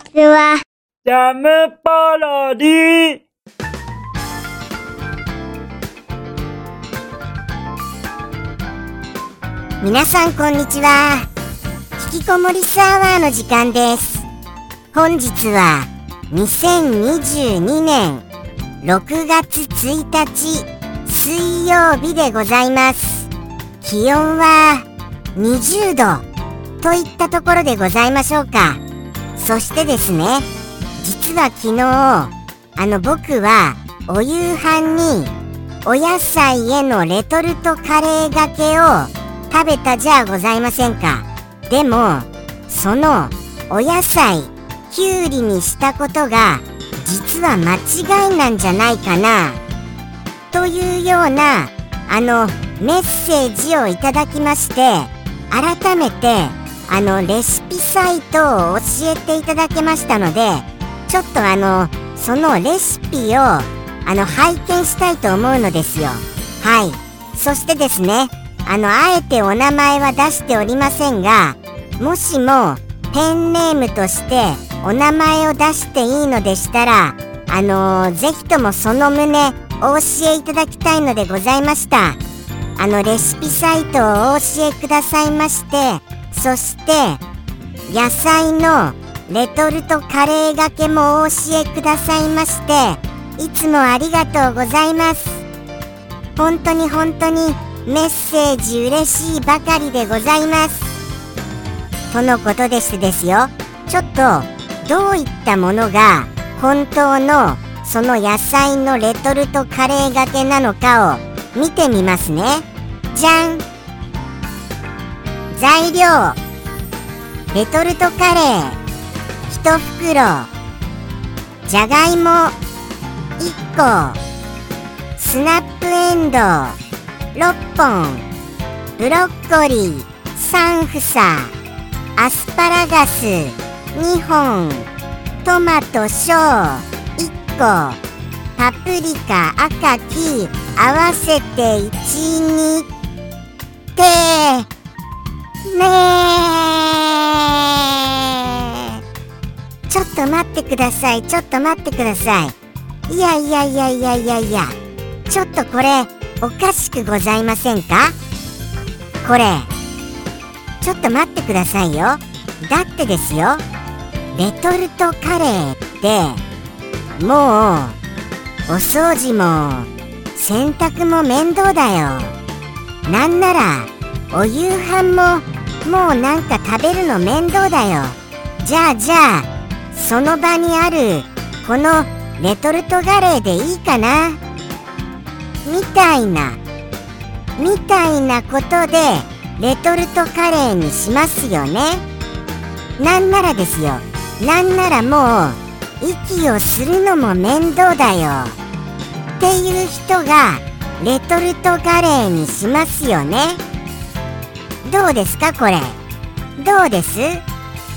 ちは。ジャムパロディ。皆さんこんにちは。引きこもりスアワーの時間です。本日は2022年6月1日水曜日でございます。気温は20度といったところでございましょうかそしてですね実は昨日あの僕はお夕飯にお野菜へのレトルトカレーがけを食べたじゃございませんか。でもそのお野菜きゅうりにしたことが実は間違いなんじゃないかな。というようなあのメッセージをいただきまして改めてあのレシピサイトを教えていただけましたのでちょっとあのそのレシピをあの拝見したいと思うのですよ。はい。そしてですねあのあえてお名前は出しておりませんがもしもペンネームとしてお名前を出していいのでしたらあのー、ぜひともその旨お教えいただきたいのでございました。あのレシピサイトをお教えくださいましてそして野菜のレトルトカレーがけもお教えくださいましていつもありがとうございます。本当に本当にメッセージ嬉しいばかりでございます。とのことでしてですよ。ちょっとどういったものが本当のその野菜のレトルトカレーがけなのかを見てみますね。じゃん。材料。レトルトカレー。1袋。じゃがいも。1個。スナップエンド。ウ6本。ブロッコリー。3房。アスパラガス。2本。トマト小1個。パプリカ赤黄合わせて12てねちょっと待ってください。ちょっと待ってください。いやいやいやいやいやいや。ちょっとこれおかしくございませんか？これ。ちょっと待ってくださいよ。だってですよ。レトルトカレーってもうお掃除も洗濯も面倒だよ。なんならお夕飯ももうなんか食べるの面倒だよ。じゃあじゃあその場にあるこのレトルトカレーでいいかな？みたいな。みたいなことでレトルトカレーにしますよね。なんならですよ。なんならもう息をするのも面倒だよ。っていう人がレトルトカレーにしますよね。どうですかこれ？どうです？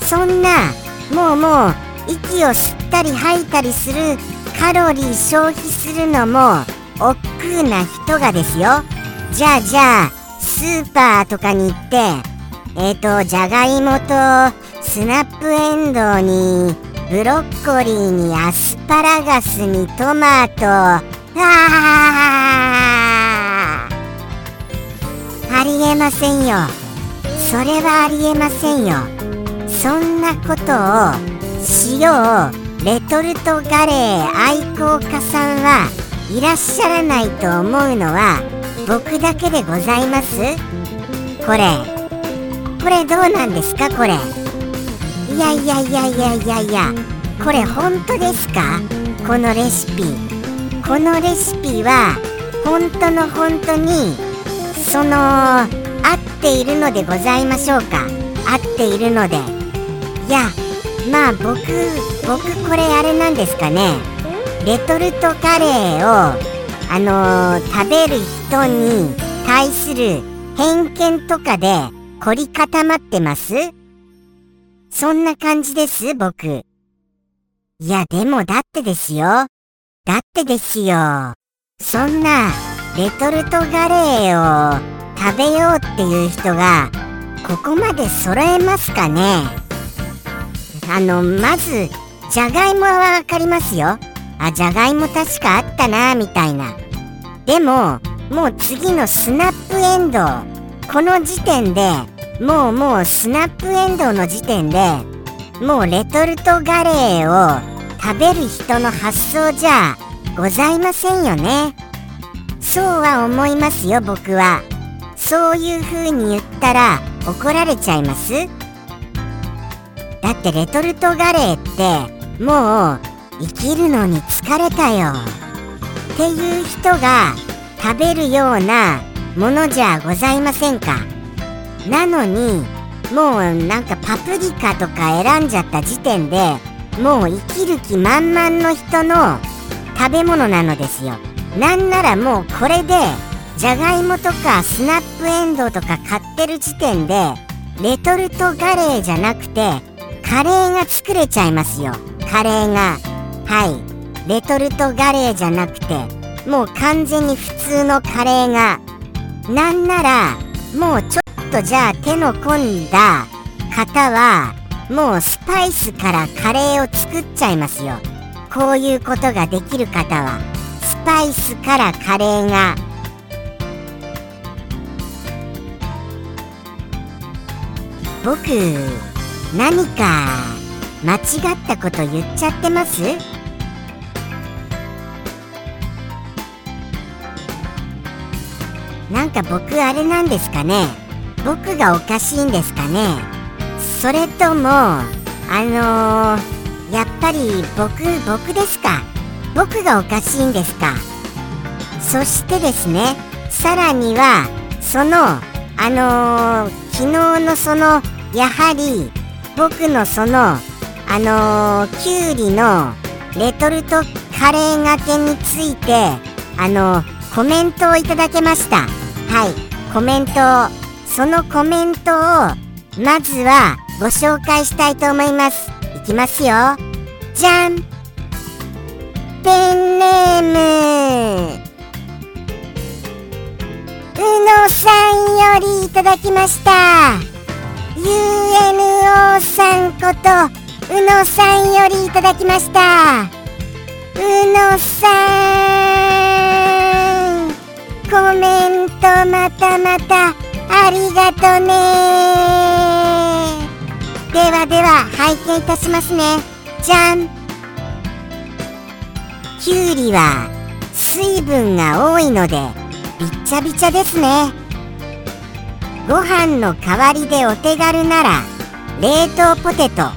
そんなもうもう息を吸ったり吐いたりするカロリー消費するのも億劫な人がですよ。じゃあじゃあスーパーとかに行ってえっ、ー、とじゃがいもとスナップエンドウにブロッコリーにアスパラガスにトマトあありえませんよ。それはありえませんよ。そんなことをしようレトルトガレー愛好家さんはいらっしゃらないと思うのは僕だけでございます？これ。これどうなんですか？これ。いやいやいやいやいやいや。これ本当ですか？このレシピ。このレシピは本当の本当にその合っているのでございましょうか？合っているのでいやまあ僕僕これあれなんですかね？レトルトカレーをあのー、食べる人に対する偏見とかで凝り固まってます？そんな感じです僕。いやでもだってですよ。だってですよ。そんなレトルトカレーを食べようっていう人がここまで揃えますかね？あのまずじゃがいもはわかりますよ。あじゃがいも確かあったなみたいな。でももう次のスナップエンドウこの時点でもうもうスナップエンドウの時点でもうレトルトガレーを食べる人の発想じゃございませんよね。そうは思いますよ僕は。そういう風に言ったら怒られちゃいます？だってレトルトガレーってもう生きるのに疲れたよ。っていう人が食べるようなものじゃございませんか？なのにもうなんかパプリカとか選んじゃった時点でもう生きる気満々の人の食べ物なのですよ。なんならもうこれでじゃがいもとかスナップエンドウとか買ってる時点でレトルトガレーじゃなくてカレーが作れちゃいますよ。カレーが。はい。レトルトガレーじゃなくてもう完全に普通のカレーが。なんならもうちょっとじゃあ手の込んだ方はもうスパイスからカレーを作っちゃいますよ。こういうことができる方は。パイスからカレーが。僕何か間違ったこと言っちゃってます？なんか僕あれなんですかね？僕がおかしいんですかね？それともあのー、やっぱり僕僕ですか？僕がおかしいんですか？そしてですねさらにはそのあのー、昨日のそのやはり僕のそのあのー、きゅうりのレトルトカレーがけについてあのー、コメントをいただけました。はい。コメントをそのコメントをまずはご紹介したいと思います。いきますよ。じゃんペンネーム。うのさんよりいただきました。UNO さんことうのさんよりいただきました。うのさんコメントまたまたありがとね。ではでは拝見いたしますね。じゃん。きゅうりは水分が多いのでびっちゃびちゃですね。ご飯の代わりでお手軽なら冷凍ポテトか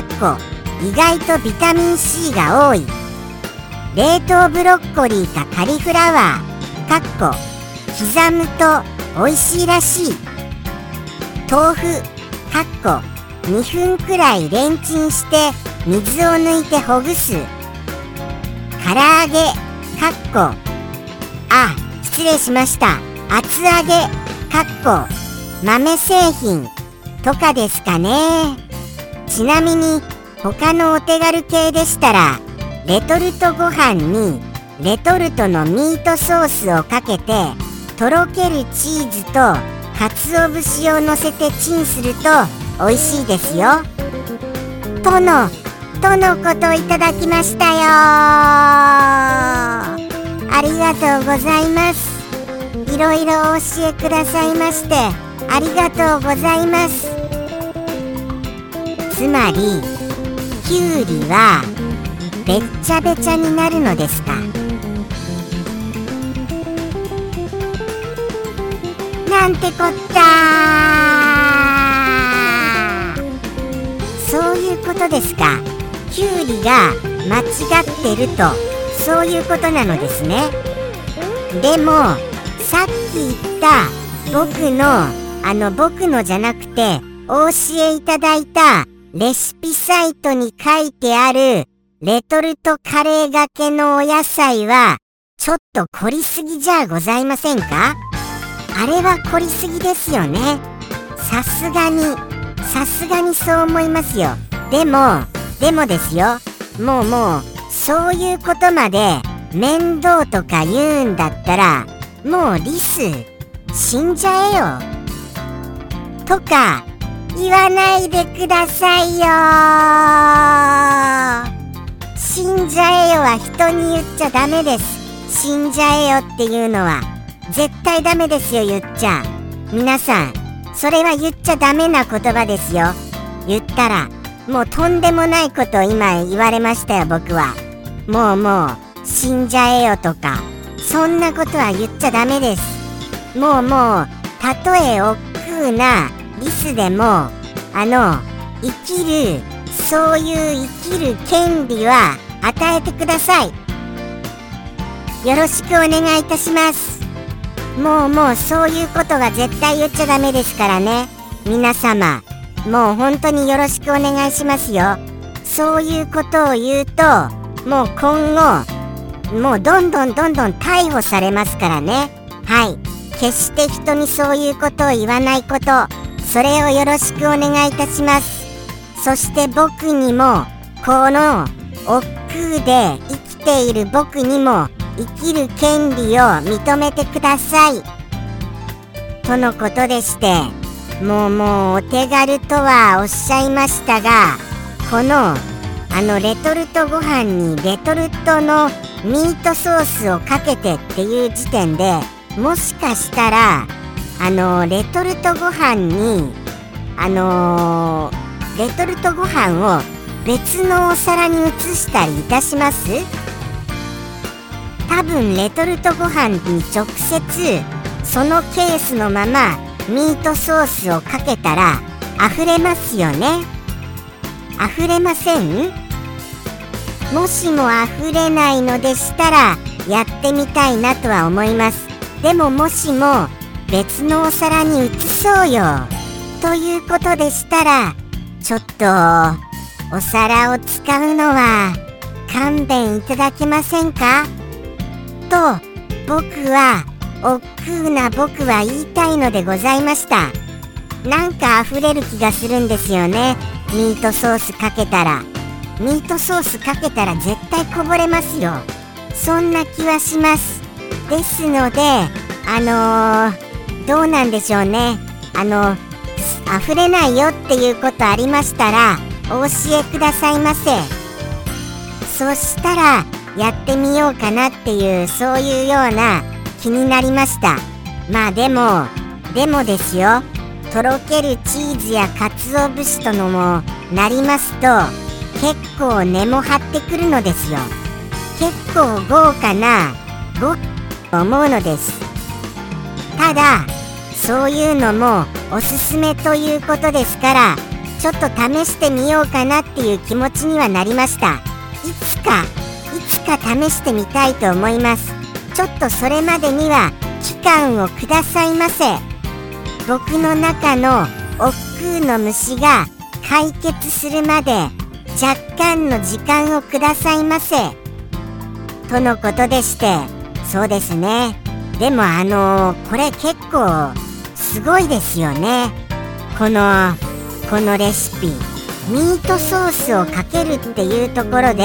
っこ意外とビタミン C が多い。冷凍ブロッコリーかカリフラワーかっこ刻むと美味しいらしい。豆腐かっこ2分くらいレンチンして水を抜いてほぐす。唐揚げかっこあ失礼しました。厚揚げかっこ豆製品。とかですかね。ちなみに他のお手軽系でしたらレトルトご飯にレトルトのミートソースをかけてとろけるチーズと鰹節をのせてチンすると美味しいですよ。とのとのこといただきましたよ。ありがとうございます。いろいろお教えくださいましてありがとうございます。つまりきゅうりはべっちゃべちゃになるのですか？なんてこったそういうことですか？きゅうりが間違ってるとそういうことなのですね。でもさっき言った僕のあの僕のじゃなくてお教えいただいたレシピサイトに書いてあるレトルトカレーがけのお野菜はちょっと凝りすぎじゃございませんか？あれは凝りすぎですよね。さすがに。さすがにそう思いますよ。でもでもですよ。もうもうそういうことまで面倒とか言うんだったらもうリス死んじゃえよ。とか言わないでくださいよ。死んじゃえよは人に言っちゃダメです。死んじゃえよっていうのは絶対ダメですよ言っちゃ。皆さんそれは言っちゃダメな言葉ですよ。言ったらもうとんでもないことを今言われましたよ僕は。もうもう死んじゃえよとか。そんなことは言っちゃダメです。もうもうたとえ億劫な。リスでもあの生きるそういう生きる権利は与えてください。よろしくお願いいたします。もうもうそういうことは絶対言っちゃダメですからね。皆様。もう本当によろしくお願いしますよ。そういうことを言うともう今後もうどんどんどんどん逮捕されますからね。はい。決して人にそういうことを言わないことそれをよろしくお願いいたします。そして僕にもこの億劫で生きている僕にも生きる権利を認めてください。とのことでしてもうもうお手軽とはおっしゃいましたがこのあのレトルトご飯にレトルトのミートソースをかけてっていう時点でもしかしたらあのレトルトご飯にあのー、レトルトご飯を別のお皿に移したりいたします？多分レトルトご飯に直接そのケースのままミートソースをかけたら溢れますよね。溢れません？もしも溢れないのでしたらやってみたいなとは思います。でももしも別のお皿に移そうよ。ということでしたらちょっとお皿を使うのは勘弁いただけませんか？と僕は億劫な僕は言いたいのでございました。なんか溢れる気がするんですよね。ミートソースかけたら。ミートソースかけたら絶対こぼれますよ。そんな気はします。ですのであのー、どうなんでしょうね。あの溢れないよっていうことありましたらお教えくださいませ。そしたらやってみようかなっていうそういうような気になりました。まあでもでもですよ。とろけるチーズや鰹節とのもなりますと結構根も張ってくるのですよ。結構豪華なごと思うのです。ただそういうのもおすすめということですからちょっと試してみようかなっていう気持ちにはなりました。いつかいつか試してみたいと思います。ちょっとそれまでには期間をくださいませ。僕の中の億劫の虫が解決するまで若干の時間をくださいませ。とのことでしてそうですね。でもあのー、これ結構すごいですよね。このこのレシピ。ミートソースをかけるっていうところで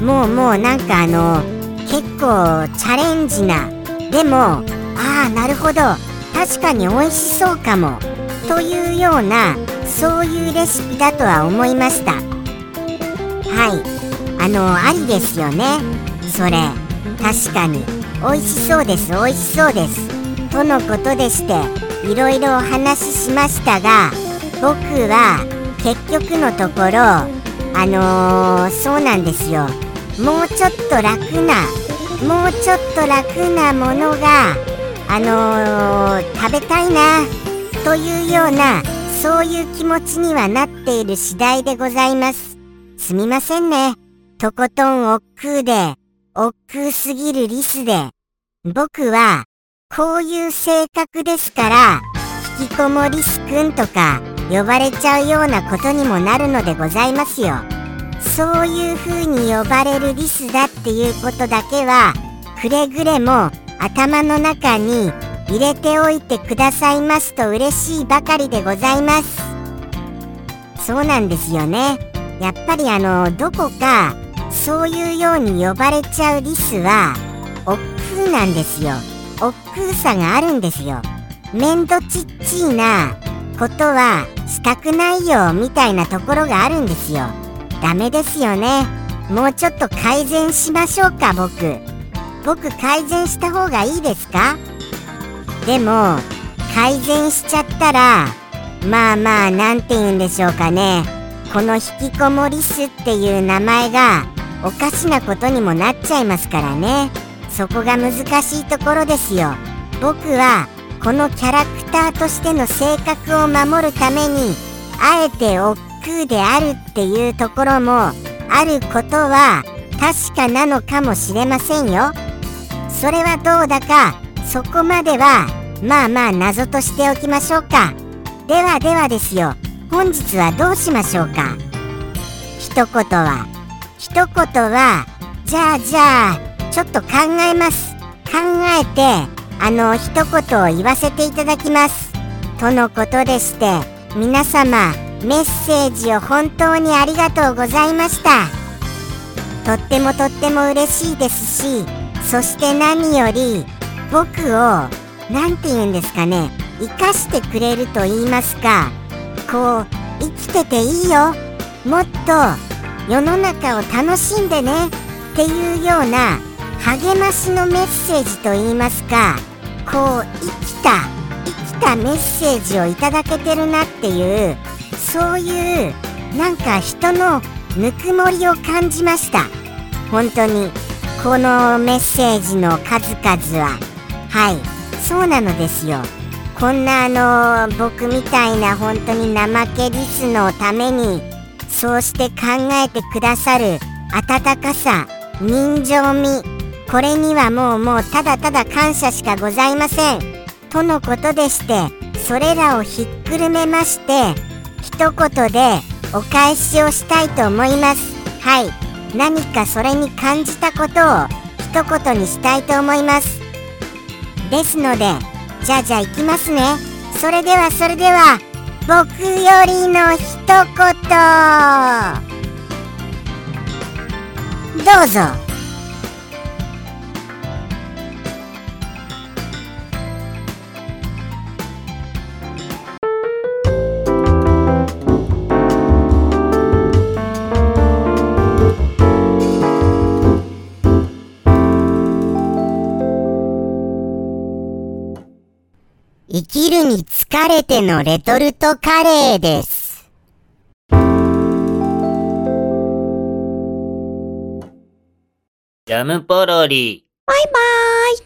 もうもうなんかあの結構チャレンジな。でもああなるほど。確かに美味しそうかも。というようなそういうレシピだとは思いました。はい。あのありですよね。それ。確かに。美味しそうです。美味しそうです。とのことでしていろいろお話ししましたが僕は結局のところあのー、そうなんですよ。もうちょっと楽なもうちょっと楽なものがあのー、食べたいなというようなそういう気持ちにはなっている次第でございます。すみませんね。とことん億劫で億劫すぎるリスで僕はこういう性格ですから引きこもりすくんとか呼ばれちゃうようなことにもなるのでございますよ。そういう風に呼ばれるリスだっていうことだけはくれぐれも頭の中に入れておいてくださいますと嬉しいばかりでございます。そうなんですよね。やっぱりあのどこかそういうように呼ばれちゃうリスは億劫なんですよ。億劫さがあるんですよ。めんどちっちいなことはしたくないよみたいなところがあるんですよ。ダメですよね。もうちょっと改善しましょうか僕。僕改善した方がいいですか？でも改善しちゃったらまあまあ何て言うんでしょうかね。この引きこもりすっていう名前がおかしなことにもなっちゃいますからね。そこが難しいところですよ。僕はこのキャラクターとしての性格を守るためにあえて億劫であるっていうところもあることは確かなのかもしれませんよ。それはどうだかそこまではまあまあ謎としておきましょうか。ではではですよ。本日はどうしましょうか。一言は。一言はじゃあじゃあちょっと考えます。考えてあの一言を言わせていただきます。とのことでして皆様メッセージを本当にありがとうございました。とってもとっても嬉しいですしそして何より僕を何て言うんですかね生かしてくれると言いますかこう生きてていいよ。もっと世の中を楽しんでねっていうような励ましのメッセージと言いますかこう生きた生きたメッセージをいただけてるなっていうそういうなんか人のぬくもりを感じました。本当にこのメッセージの数々は。はい。そうなのですよ。こんなあの僕みたいな本当に怠けリスのためにそうして考えてくださる温かさ人情味これにはもうもうただただ感謝しかございません。とのことでしてそれらをひっくるめまして一言でお返しをしたいと思います。はい。何かそれに感じたことを一言にしたいと思います。ですのでじゃあじゃあいきますね。それではそれでは僕よりの一言。どうぞ。れてのレトルトカレーです。ジャムポロリ。バイバーイ。